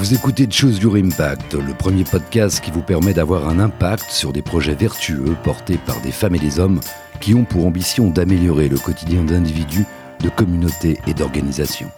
Vous écoutez Choose Your Impact, le premier podcast qui vous permet d'avoir un impact sur des projets vertueux portés par des femmes et des hommes qui ont pour ambition d'améliorer le quotidien d'individus, de communautés et d'organisations.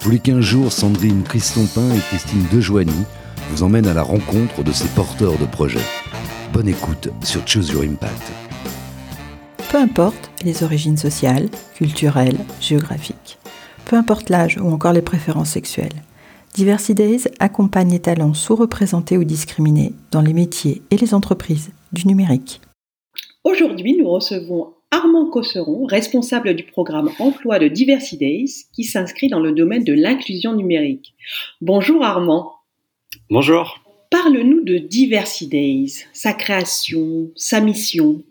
Tous les 15 jours, Sandrine Christompin et Christine Dejoigny vous emmènent à la rencontre de ces porteurs de projets. Bonne écoute sur Choose Your Impact. Peu importe les origines sociales, culturelles, géographiques, peu importe l'âge ou encore les préférences sexuelles, Diversity Days accompagne les talents sous-représentés ou discriminés dans les métiers et les entreprises du numérique. Aujourd'hui, nous recevons Armand Cosseron, responsable du programme emploi de Diversity Days, qui s'inscrit dans le domaine de l'inclusion numérique. Bonjour Armand. Bonjour. Parle-nous de Diversity Days, sa création, sa mission.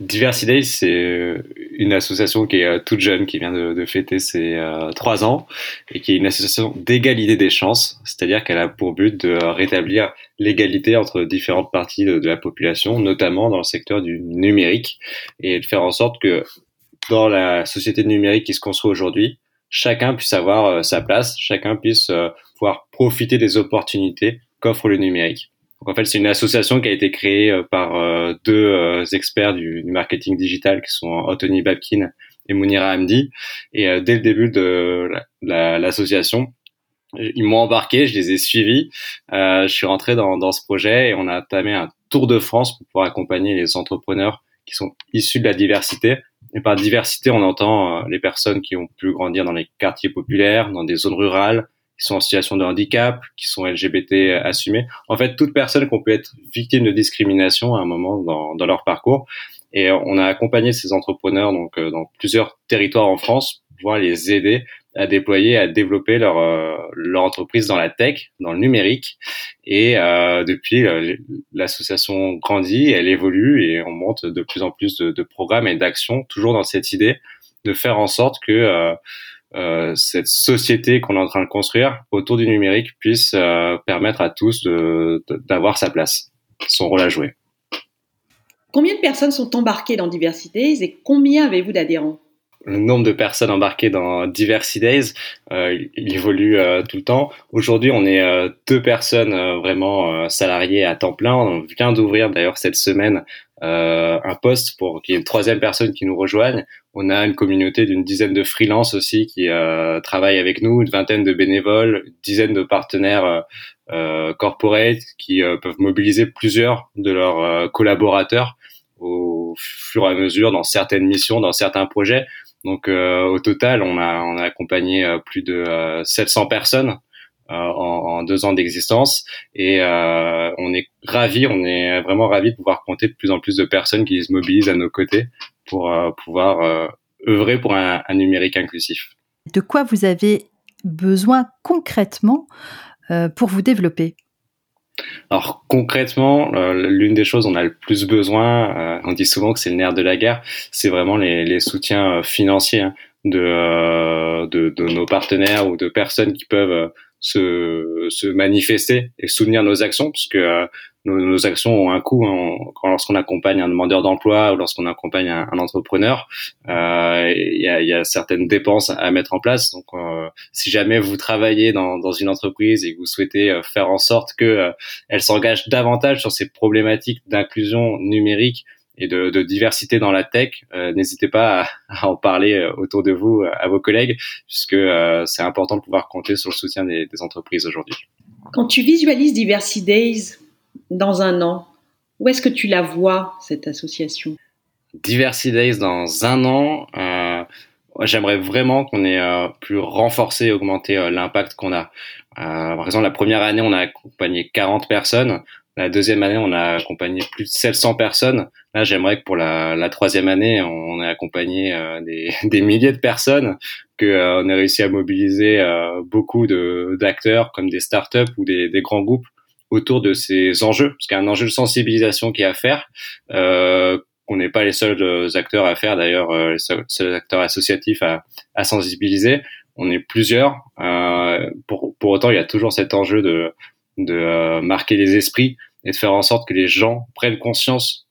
Diversity c'est euh, une association qui est euh, toute jeune, qui vient de, fêter ses euh, trois ans, et qui est une association d'égalité des chances, c'est-à-dire qu'elle a pour but de rétablir l'égalité entre différentes parties de, la population, notamment dans le secteur du numérique, et de faire en sorte que dans la société numérique qui se construit aujourd'hui, chacun puisse avoir sa place, chacun puisse pouvoir profiter des opportunités qu'offre le numérique en fait, c'est une association qui a été créée euh, par euh, deux euh, experts du, marketing digital qui sont Anthony Babkin et Mounira Hamdi. Et dès le début de l'association, ils m'ont embarqué, je les ai suivis. je suis rentré dans, dans, ce projet et on a entamé un tour de France pour pouvoir accompagner les entrepreneurs qui sont issus de la diversité. Et par diversité, on entend les personnes qui ont pu grandir dans les quartiers populaires, dans des zones rurales, qui sont en situation de handicap, qui sont LGBT assumés. En fait, toute personne qui peut être victime de discrimination à un moment dans, dans leur parcours. Et on a accompagné ces entrepreneurs donc euh, dans plusieurs territoires en France pour pouvoir les aider à déployer, à développer leur euh, leur entreprise dans la tech, dans le numérique. Et euh, depuis, euh, l'association grandit, elle évolue et on monte de plus en plus de, de programmes et d'actions, toujours dans cette idée de faire en sorte que euh, cette société qu'on est en train de construire autour du numérique puisse euh, permettre à tous d'avoir sa place, son rôle à jouer. Combien de personnes sont embarquées dans Diversity et combien avez-vous d'adhérents? Le nombre de personnes embarquées dans Diversity Days, euh, il évolue tout le temps. Aujourd'hui, on est deux personnes vraiment salariées à temps plein. On vient d'ouvrir d'ailleurs cette semaine euh, un poste pour qu'il y ait une troisième personne qui nous rejoigne. On a une communauté d'une dizaine de freelances aussi qui euh, travaillent avec nous, une vingtaine de bénévoles, une dizaine de partenaires euh, euh corporate qui peuvent mobiliser plusieurs de leurs collaborateurs au fur et à mesure dans certaines missions, dans certains projets. Donc au total, on a, accompagné plus de 700 personnes euh, en, en, deux ans d'existence et euh, on est ravis, on est vraiment ravis de pouvoir compter de plus en plus de personnes qui se mobilisent à nos côtés pour euh, pouvoir œuvrer pour un, numérique inclusif. De quoi vous avez besoin concrètement pour vous développer? Alors concrètement, l'une des choses dont on a le plus besoin, on dit souvent que c'est le nerf de la guerre, c'est vraiment les, soutiens financiers hein, de, nos partenaires ou de personnes qui peuvent se, se manifester et soutenir nos actions, puisque euh, nos, nos, actions ont un coût hein, lorsqu'on accompagne un demandeur d'emploi ou lorsqu'on accompagne un, un entrepreneur. Euh, il y, a, y, a, certaines dépenses à mettre en place. Donc, euh, si jamais vous travaillez dans, dans, une entreprise et que vous souhaitez faire en sorte que elle s'engage davantage sur ces problématiques d'inclusion numérique et de, de, diversité dans la tech, euh, n'hésitez pas à, en parler euh, autour de vous, euh, à vos collègues, puisque c'est important de pouvoir compter sur le soutien des, des entreprises aujourd'hui. Quand tu visualises Diversity Days dans un an, où est-ce que tu la vois, cette association? Diversity Days dans un an, euh, j'aimerais vraiment qu'on ait plus renforcé et augmenté l'impact qu'on a. par exemple, la première année, on a accompagné 40 personnes. La deuxième année, on a accompagné plus de 700 personnes. Là, j'aimerais que pour la, la, troisième année, on ait accompagné euh, des, des, milliers de personnes, qu'on euh, ait réussi à mobiliser euh, beaucoup d'acteurs comme des startups ou des, des, grands groupes autour de ces enjeux, parce qu'il y a un enjeu de sensibilisation qui est à faire. Euh, on n'est pas les seuls acteurs à faire, d'ailleurs, les seuls acteurs associatifs à, à sensibiliser. On est plusieurs. pour, pour autant, il y a toujours cet enjeu de de euh, marquer les esprits et de faire en sorte que les gens prennent conscience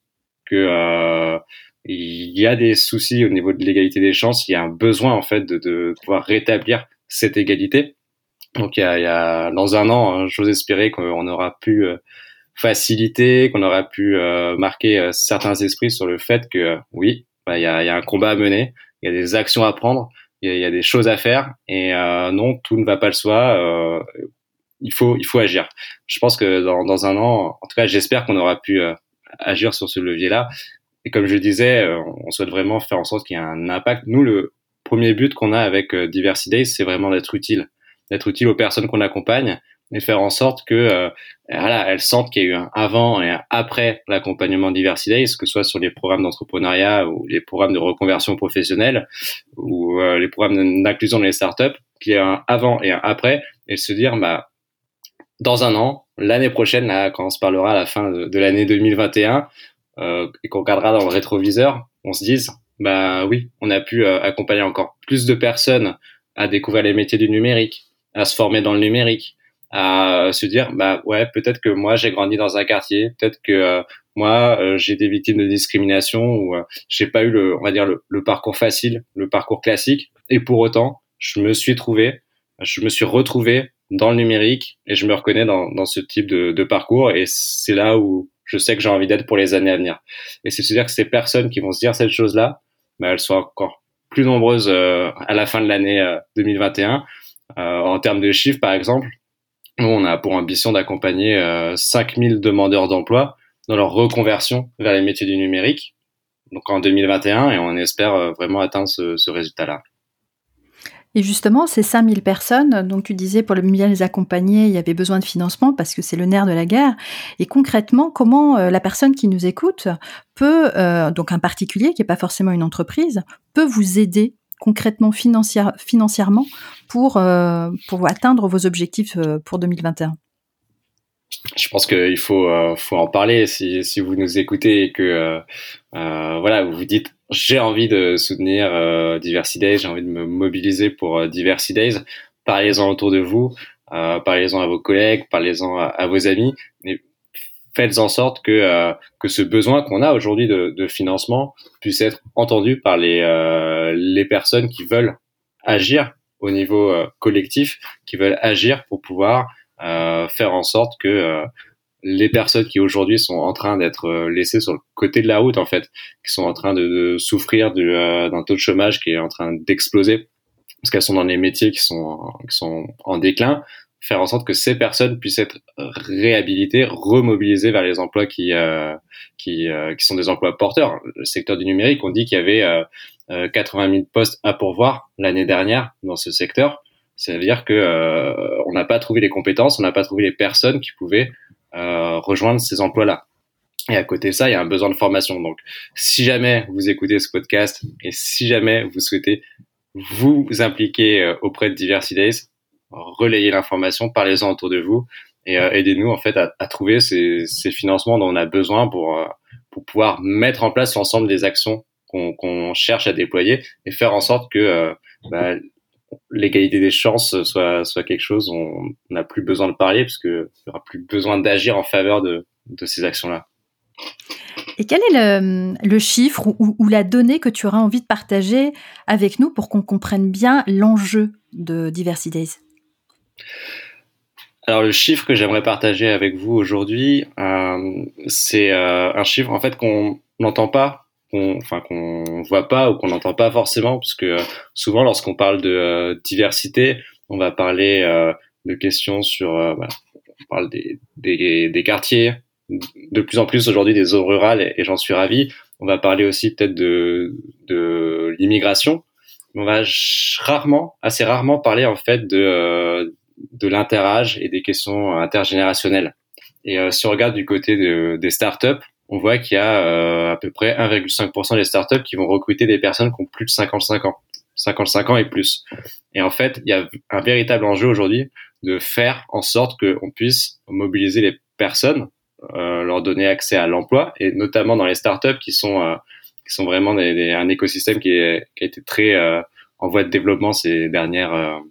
que euh, il y a des soucis au niveau de l'égalité des chances, il y a un besoin en fait de, de pouvoir rétablir cette égalité. Donc il y a, y a dans un an, hein, j'ose espérer qu'on aura pu faciliter, qu'on aura pu marquer certains esprits sur le fait que oui, bah, il y, a, y a un combat à mener, il y a des actions à prendre, il y il y a des choses à faire et non, tout ne va pas le soi il faut il faut agir. Je pense que dans, dans un an, en tout cas, j'espère qu'on aura pu euh, agir sur ce levier-là. Et comme je le disais, euh, on souhaite vraiment faire en sorte qu'il y ait un impact. Nous, le premier but qu'on a avec euh, Diversity c'est vraiment d'être utile, d'être utile aux personnes qu'on accompagne et faire en sorte que voilà, elles sentent qu'il y a eu un avant et un après l'accompagnement Diversity que ce soit sur les programmes d'entrepreneuriat ou les programmes de reconversion professionnelle ou les programmes d'inclusion dans les startups, qu'il y a un avant et un après, et se dire bah dans un an, l'année prochaine, là, quand on se parlera à la fin de, l'année 2021 euh, et qu'on regardera dans le rétroviseur, on se dise, bah oui, on a pu euh, accompagner encore plus de personnes à découvrir les métiers du numérique, à se former dans le numérique, à se dire, bah ouais, peut-être que moi j'ai grandi dans un quartier, peut-être que euh, moi euh, j'ai des victimes de discrimination ou j'ai pas eu le, on va dire le parcours facile, le parcours classique, et pour autant, je me suis trouvé, je me suis retrouvé dans le numérique et je me reconnais dans, dans ce type de, de parcours et c'est là où je sais que j'ai envie d'être pour les années à venir. Et c'est se dire que ces personnes qui vont se dire cette chose-là, bah, elles sont encore plus nombreuses euh, à la fin de l'année 2021. Euh, euh, en termes de chiffres, par exemple, nous, on a pour ambition d'accompagner 5000 demandeurs d'emploi dans leur reconversion vers les métiers du numérique, donc en 2021, et on espère vraiment atteindre ce, ce résultat-là. Et justement, ces 5000 personnes, donc tu disais pour bien les accompagner, il y avait besoin de financement parce que c'est le nerf de la guerre. Et concrètement, comment euh, la personne qui nous écoute peut, euh, donc un particulier qui n'est pas forcément une entreprise, peut vous aider concrètement financièrement pour, euh, pour atteindre vos objectifs pour 2021 je pense qu'il faut, faut en parler si, si vous nous écoutez et que voilà vous vous dites j'ai envie de soutenir euh, Diversity Days, j'ai envie de me mobiliser pour euh, Diversity Days. Parlez-en autour de vous, euh, parlez-en à vos collègues, parlez-en à, vos amis, mais faites en sorte que euh, que ce besoin qu'on a aujourd'hui de, de, financement puisse être entendu par les euh, les personnes qui veulent agir au niveau collectif, qui veulent agir pour pouvoir faire en sorte que les personnes qui aujourd'hui sont en train d'être euh, laissées sur le côté de la route en fait, qui sont en train de, souffrir euh, d'un taux de chômage qui est en train d'exploser parce qu'elles sont dans des métiers qui sont qui sont en déclin, faire en sorte que ces personnes puissent être réhabilitées, remobilisées vers les emplois qui euh, qui, qui sont des emplois porteurs. Le secteur du numérique, on dit qu'il y avait 80 000 postes à pourvoir l'année dernière dans ce secteur. Ça veut dire que on n'a pas trouvé les compétences, on n'a pas trouvé les personnes qui pouvaient euh, rejoindre ces emplois-là. Et à côté de ça, il y a un besoin de formation. Donc, si jamais vous écoutez ce podcast et si jamais vous souhaitez vous impliquer euh, auprès de Diversity Days, relayez l'information, parlez-en autour de vous et euh, aidez-nous en fait à, trouver ces, ces, financements dont on a besoin pour pour pouvoir mettre en place l'ensemble des actions qu'on cherche à déployer et faire en sorte que bah, l'égalité des chances soit, soit quelque chose on n'a plus besoin de parler parce qu'il n'y aura plus besoin d'agir en faveur de, de ces actions-là. Et quel est le, le chiffre ou, ou, la donnée que tu auras envie de partager avec nous pour qu'on comprenne bien l'enjeu de Diversity Days? Alors le chiffre que j'aimerais partager avec vous aujourd'hui, euh, c'est euh, un chiffre en fait qu'on n'entend pas qu'on enfin qu'on voit pas ou qu'on n'entend pas forcément parce que euh, souvent lorsqu'on parle de euh, diversité on va parler euh, de questions sur bah, on parle des, des, des, quartiers de plus en plus aujourd'hui des zones rurales et, j'en suis ravi. On va parler aussi peut-être de de l'immigration. On va rarement assez rarement parler en fait de de l'interage et des questions intergénérationnelles. Et si on regarde du côté de, des startups on voit qu'il y a euh, à peu près 1,5% des startups qui vont recruter des personnes qui ont plus de 55 ans, 55 ans et plus. Et en fait, il y a un véritable enjeu aujourd'hui de faire en sorte qu'on puisse mobiliser les personnes, euh, leur donner accès à l'emploi, et notamment dans les startups qui sont euh, qui sont vraiment des, un écosystème qui, est, qui, a été très en voie de développement ces dernières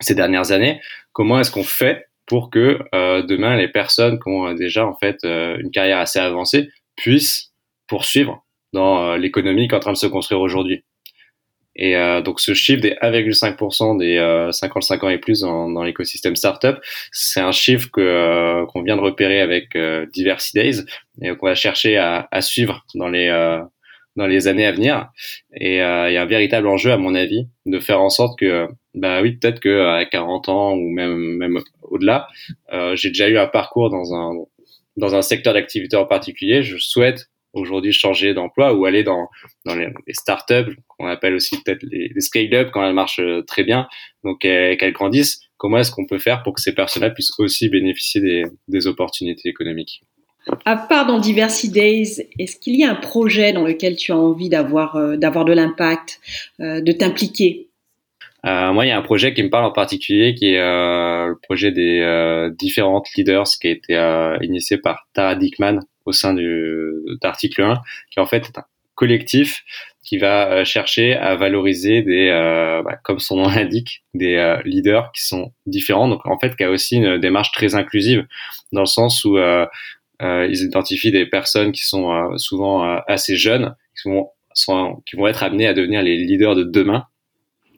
ces dernières années. Comment est-ce qu'on fait pour que euh, demain les personnes qui ont déjà en fait euh, une carrière assez avancée puissent poursuivre dans euh, l'économie qui est en train de se construire aujourd'hui. Et euh, donc ce chiffre des 1,5% des 55 ans et plus dans, dans l'écosystème startup, c'est un chiffre que qu'on vient de repérer avec Diversity Days et qu'on va chercher à, suivre dans les dans les années à venir. Et il y a un véritable enjeu, à mon avis, de faire en sorte que, bah oui, peut-être que à 40 ans ou même même au-delà, j'ai déjà eu un parcours dans un dans un secteur d'activité en particulier, je souhaite aujourd'hui changer d'emploi ou aller dans, dans les, les startups, qu'on appelle aussi peut-être les, les scale-up quand elles marchent euh, très bien, donc qu'elles grandissent. Comment est-ce qu'on peut faire pour que ces personnes-là puissent aussi bénéficier des, des opportunités économiques? À part dans Diversity Days, est-ce qu'il y a un projet dans lequel tu as envie d'avoir euh, d'avoir de l'impact, euh, de t'impliquer? Euh, moi, il y a un projet qui me parle en particulier, qui est le projet des différentes leaders, qui a été initié par Tara Dickman au sein du d'article 1, qui en fait est un collectif qui va chercher à valoriser des, bah, comme son nom l'indique, des leaders qui sont différents. Donc en fait, qui a aussi une démarche très inclusive dans le sens où ils identifient des personnes qui sont souvent assez jeunes, qui sont, sont, qui vont être amenées à devenir les leaders de demain.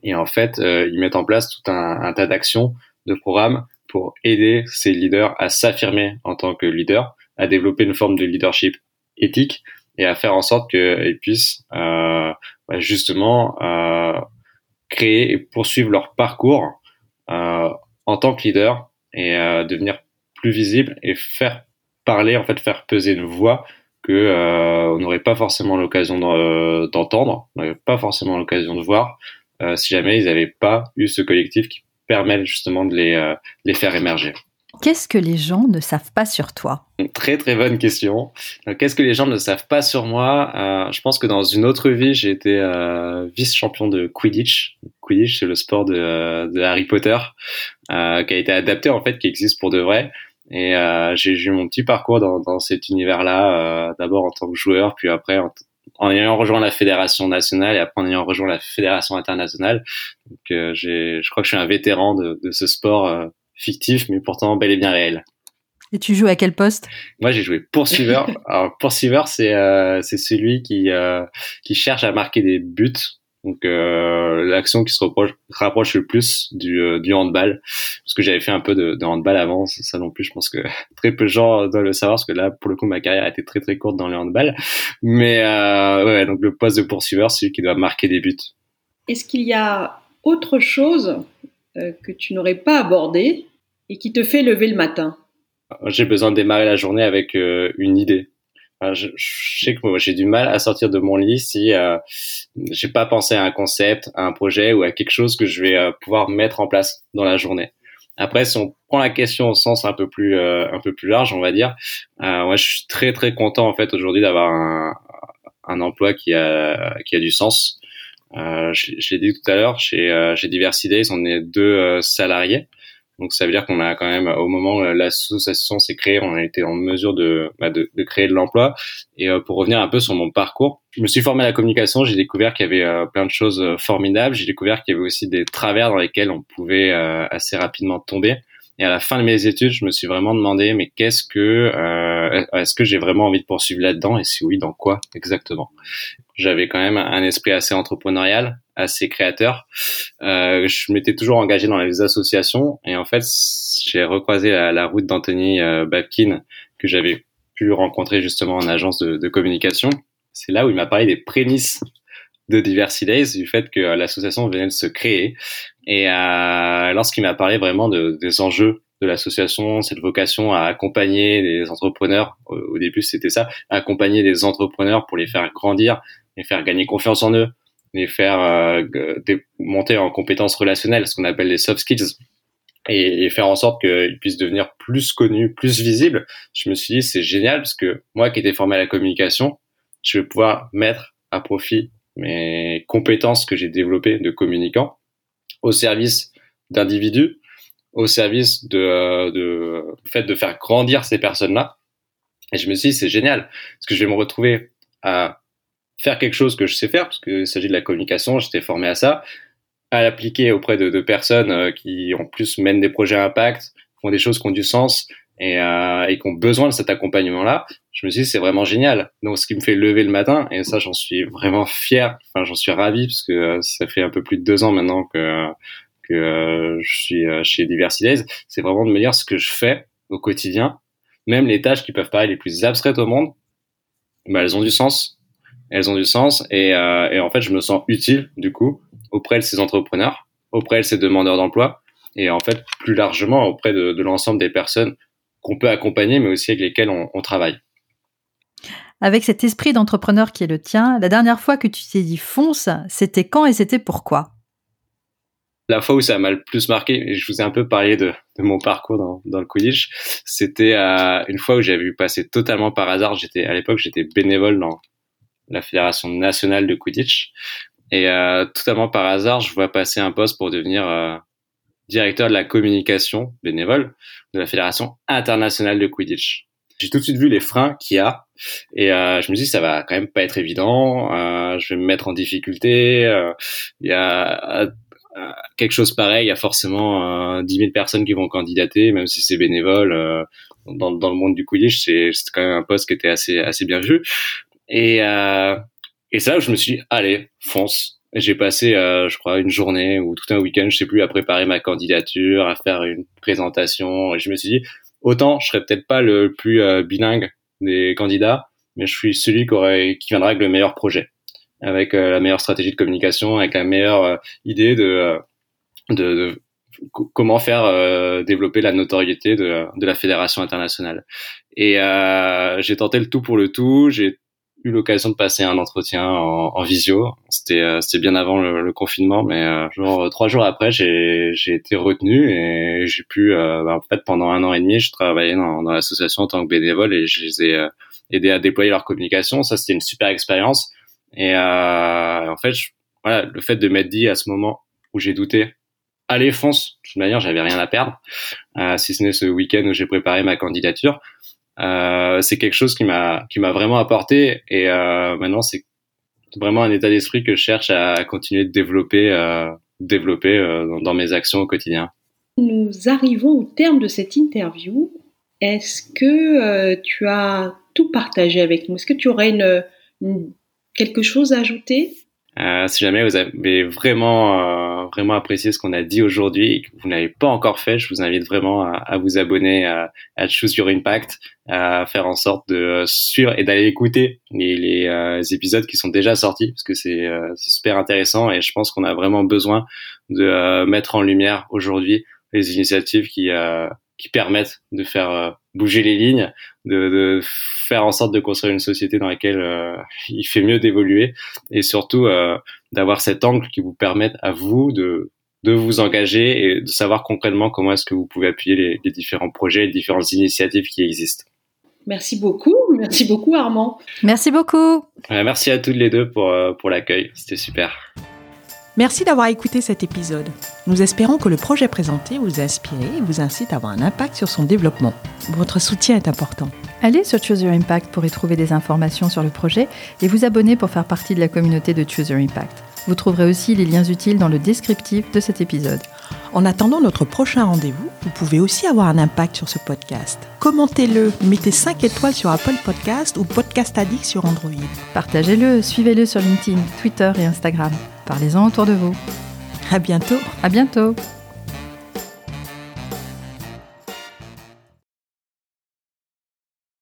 Et en fait, euh, ils mettent en place tout un, tas d'actions, de programmes pour aider ces leaders à s'affirmer en tant que leader, à développer une forme de leadership éthique et à faire en sorte qu'ils puissent euh, bah, justement euh, créer et poursuivre leur parcours euh, en tant que leader et euh, devenir plus visible et faire parler, en fait, faire peser une voix que euh, on n'aurait pas forcément l'occasion d'entendre, on n'aurait pas forcément l'occasion de voir, euh, si jamais ils n'avaient pas eu ce collectif qui permet justement de les, euh, les faire émerger. Qu'est-ce que les gens ne savent pas sur toi? Très très bonne question. Qu'est-ce que les gens ne savent pas sur moi? Euh, Je pense que dans une autre vie, j'ai été euh, vice-champion de Quidditch. Quidditch, c'est le sport de, de Harry Potter, euh, qui a été adapté en fait, qui existe pour de vrai. Et euh, j'ai eu mon petit parcours dans, dans cet univers-là, d'abord en tant que joueur, puis après en, en ayant rejoint la fédération nationale et après en ayant rejoint la fédération internationale. Donc, euh, j'ai, je crois que je suis un vétéran de, de ce sport euh, fictif, mais pourtant bel et bien réel. Et tu joues à quel poste? Moi, j'ai joué poursuiveur. Alors, poursuiveur, c'est euh, c'est celui qui euh, qui cherche à marquer des buts donc euh, l'action qui se rapproche, rapproche le plus du, euh, du handball, parce que j'avais fait un peu de, de, handball avant, ça non plus, je pense que très peu de gens doivent le savoir, parce que là, pour le coup, ma carrière a été très très courte dans le handball. Mais euh, ouais, donc le poste de poursuiveur, c'est celui qui doit marquer des buts. Est-ce qu'il y a autre chose euh, que tu n'aurais pas abordé et qui te fait lever le matin? J'ai besoin de démarrer la journée avec euh, une idée je, je, sais que moi j'ai du mal à sortir de mon lit si euh, j'ai pas pensé à un concept, à un projet ou à quelque chose que je vais euh, pouvoir mettre en place dans la journée. Après, si on prend la question au sens un peu plus euh, un peu plus large, on va dire, euh, moi je suis très très content en fait aujourd'hui d'avoir un, un emploi qui a qui a du sens. Euh, je, je l'ai dit tout à l'heure, chez chez Diversity Days, on est deux salariés. Donc ça veut dire qu'on a quand même, au moment où l'association s'est créée, on a été en mesure de, bah, de, de, créer de l'emploi. Et euh, pour revenir un peu sur mon parcours, je me suis formé à la communication, j'ai découvert qu'il y avait euh, plein de choses euh, formidables, j'ai découvert qu'il y avait aussi des travers dans lesquels on pouvait assez rapidement tomber. Et à la fin de mes études, je me suis vraiment demandé, mais qu'est-ce que, euh, est-ce que j'ai vraiment envie de poursuivre là-dedans? Et si oui, dans quoi exactement? J'avais quand même un esprit assez entrepreneurial, assez créateur. Euh, je m'étais toujours engagé dans les associations, et en fait, j'ai recroisé la, la route d'Anthony euh, Babkin que j'avais pu rencontrer justement en agence de, communication. C'est là où il m'a parlé des prémices de Diversity Days, du fait que l'association venait de se créer. Et euh, lorsqu'il m'a parlé vraiment de, des enjeux de l'association, cette vocation à accompagner les entrepreneurs, au, début c'était ça, accompagner les entrepreneurs pour les faire grandir, les faire gagner confiance en eux, les faire euh, monter en compétences relationnelles, ce qu'on appelle les soft skills, et, faire en sorte qu'ils puissent devenir plus connus, plus visibles. Je me suis dit c'est génial parce que moi qui étais formé à la communication, je vais pouvoir mettre à profit mes compétences que j'ai développées de communicant au service d'individus, au service de, euh, de fait de faire grandir ces personnes-là. Et je me suis dit, c'est génial, parce que je vais me retrouver à faire quelque chose que je sais faire, parce qu'il s'agit de la communication, j'étais formé à ça, à l'appliquer auprès de, de, personnes euh, qui en plus mènent des projets à impact, font des choses qui ont du sens, et, euh, et qui ont besoin de cet accompagnement-là, je me suis dit c'est vraiment génial. Donc ce qui me fait lever le matin, et ça j'en suis vraiment fier, enfin j'en suis ravi parce que euh, ça fait un peu plus de deux ans maintenant que que euh, je suis chez Diversity c'est vraiment de me dire ce que je fais au quotidien, même les tâches qui peuvent paraître les plus abstraites au monde, bah, elles ont du sens, elles ont du sens et, et en fait je me sens utile du coup auprès de ces entrepreneurs, auprès de ces demandeurs d'emploi et en fait plus largement auprès de, de l'ensemble des personnes qu'on peut accompagner, mais aussi avec lesquels on, travaille. Avec cet esprit d'entrepreneur qui est le tien, la dernière fois que tu t'es dit fonce, c'était quand et c'était pourquoi? La fois où ça m'a le plus marqué, et je vous ai un peu parlé de, mon parcours dans, dans le Quidditch, c'était euh, une fois où j'avais vu passer totalement par hasard. J'étais à l'époque, j'étais bénévole dans la fédération nationale de Quidditch, et euh, totalement par hasard, je vois passer un poste pour devenir euh, directeur de la communication bénévole de la Fédération internationale de Quidditch. J'ai tout de suite vu les freins qu'il y a et euh, je me dis ça va quand même pas être évident. Euh, je vais me mettre en difficulté. Euh, il y a euh, quelque chose pareil. Il y a forcément 10 000 personnes qui vont candidater, même si c'est bénévole. Dans, dans, le monde du Quidditch, c'est quand même un poste qui était assez assez bien vu. Et et c'est où je me suis dit allez fonce j'ai passé, euh, je crois, une journée ou tout un week-end, je sais plus, à préparer ma candidature, à faire une présentation. Et je me suis dit, autant je serais peut-être pas le plus euh, bilingue des candidats, mais je suis celui qui, aurait, qui viendra avec le meilleur projet, avec euh, la meilleure stratégie de communication, avec la meilleure idée de, de, de comment faire développer la notoriété de, de la fédération internationale. Et j'ai tenté le tout pour le tout. J'ai eu l'occasion de passer un entretien en, en visio. C'était euh, c'était bien avant le, confinement, mais euh, genre trois jours après, j'ai j'ai été retenu et j'ai pu euh, bah, en fait pendant un an et demi, je travaillais dans, dans l'association en tant que bénévole et je les ai aidés à déployer leur communication. Ça, c'était une super expérience. Et en fait, voilà, le fait de m'être dit à ce moment où j'ai douté, allez fonce. De toute manière, j'avais rien à perdre, si ce n'est ce week-end où j'ai préparé ma candidature. Euh, c'est quelque chose qui m'a qui m'a vraiment apporté et euh, maintenant c'est vraiment un état d'esprit que je cherche à continuer de développer euh, développer dans, dans, mes actions au quotidien. Nous arrivons au terme de cette interview. Est-ce que tu as tout partagé avec nous? Est-ce que tu aurais une, une, quelque chose à ajouter? Euh, si jamais vous avez vraiment euh, vraiment apprécié ce qu'on a dit aujourd'hui et que vous n'avez pas encore fait, je vous invite vraiment à, à vous abonner à, à, Choose Your Impact, à faire en sorte de suivre et d'aller écouter les, les euh, épisodes qui sont déjà sortis parce que c'est super intéressant et je pense qu'on a vraiment besoin de mettre en lumière aujourd'hui les initiatives qui qui permettent de faire bouger les lignes, de, de, faire en sorte de construire une société dans laquelle euh, il fait mieux d'évoluer et surtout euh, d'avoir cet angle qui vous permette à vous de, de vous engager et de savoir concrètement comment est-ce que vous pouvez appuyer les, les différents projets, les différentes initiatives qui existent. Merci beaucoup, merci beaucoup Armand. Merci beaucoup. merci à toutes les deux pour, euh, pour l'accueil, c'était super. Merci d'avoir écouté cet épisode. Nous espérons que le projet présenté vous a inspiré et vous incite à avoir un impact sur son développement. Votre soutien est important. Allez sur Choose Impact pour y trouver des informations sur le projet et vous abonner pour faire partie de la communauté de Choose Your Impact. Vous trouverez aussi les liens utiles dans le descriptif de cet épisode. En attendant notre prochain rendez-vous, vous pouvez aussi avoir un impact sur ce podcast. Commentez-le, mettez 5 étoiles sur Apple Podcast ou Podcast Addict sur Android. Partagez-le, suivez-le sur LinkedIn, Twitter et Instagram. Parlez-en autour de vous. À bientôt. À bientôt.